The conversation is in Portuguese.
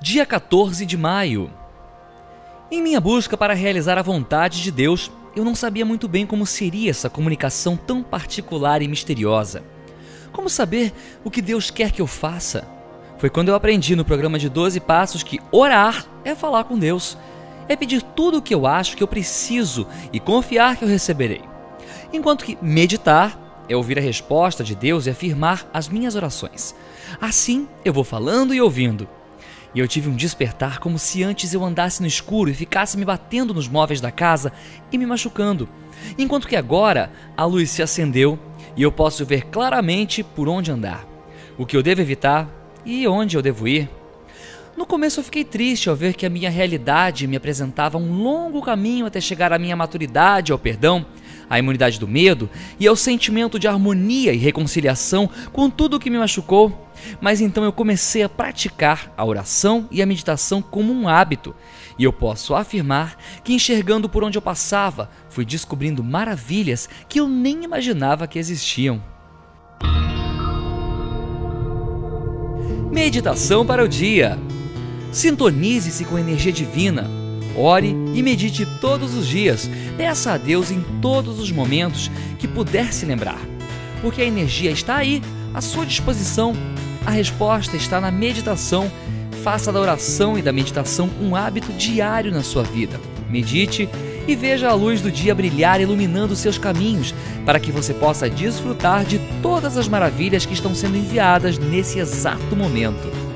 Dia 14 de maio. Em minha busca para realizar a vontade de Deus, eu não sabia muito bem como seria essa comunicação tão particular e misteriosa. Como saber o que Deus quer que eu faça? Foi quando eu aprendi no programa de 12 Passos que orar é falar com Deus, é pedir tudo o que eu acho que eu preciso e confiar que eu receberei. Enquanto que meditar é ouvir a resposta de Deus e afirmar as minhas orações. Assim eu vou falando e ouvindo e eu tive um despertar como se antes eu andasse no escuro e ficasse me batendo nos móveis da casa e me machucando, enquanto que agora a luz se acendeu e eu posso ver claramente por onde andar, o que eu devo evitar e onde eu devo ir. No começo eu fiquei triste ao ver que a minha realidade me apresentava um longo caminho até chegar à minha maturidade, ao perdão, à imunidade do medo e ao sentimento de harmonia e reconciliação com tudo o que me machucou. Mas então eu comecei a praticar a oração e a meditação como um hábito, e eu posso afirmar que enxergando por onde eu passava, fui descobrindo maravilhas que eu nem imaginava que existiam. Meditação para o dia. Sintonize-se com a energia divina. Ore e medite todos os dias. Peça a Deus em todos os momentos que puder se lembrar, porque a energia está aí, à sua disposição a resposta está na meditação. Faça da oração e da meditação um hábito diário na sua vida. Medite e veja a luz do dia brilhar iluminando seus caminhos, para que você possa desfrutar de todas as maravilhas que estão sendo enviadas nesse exato momento.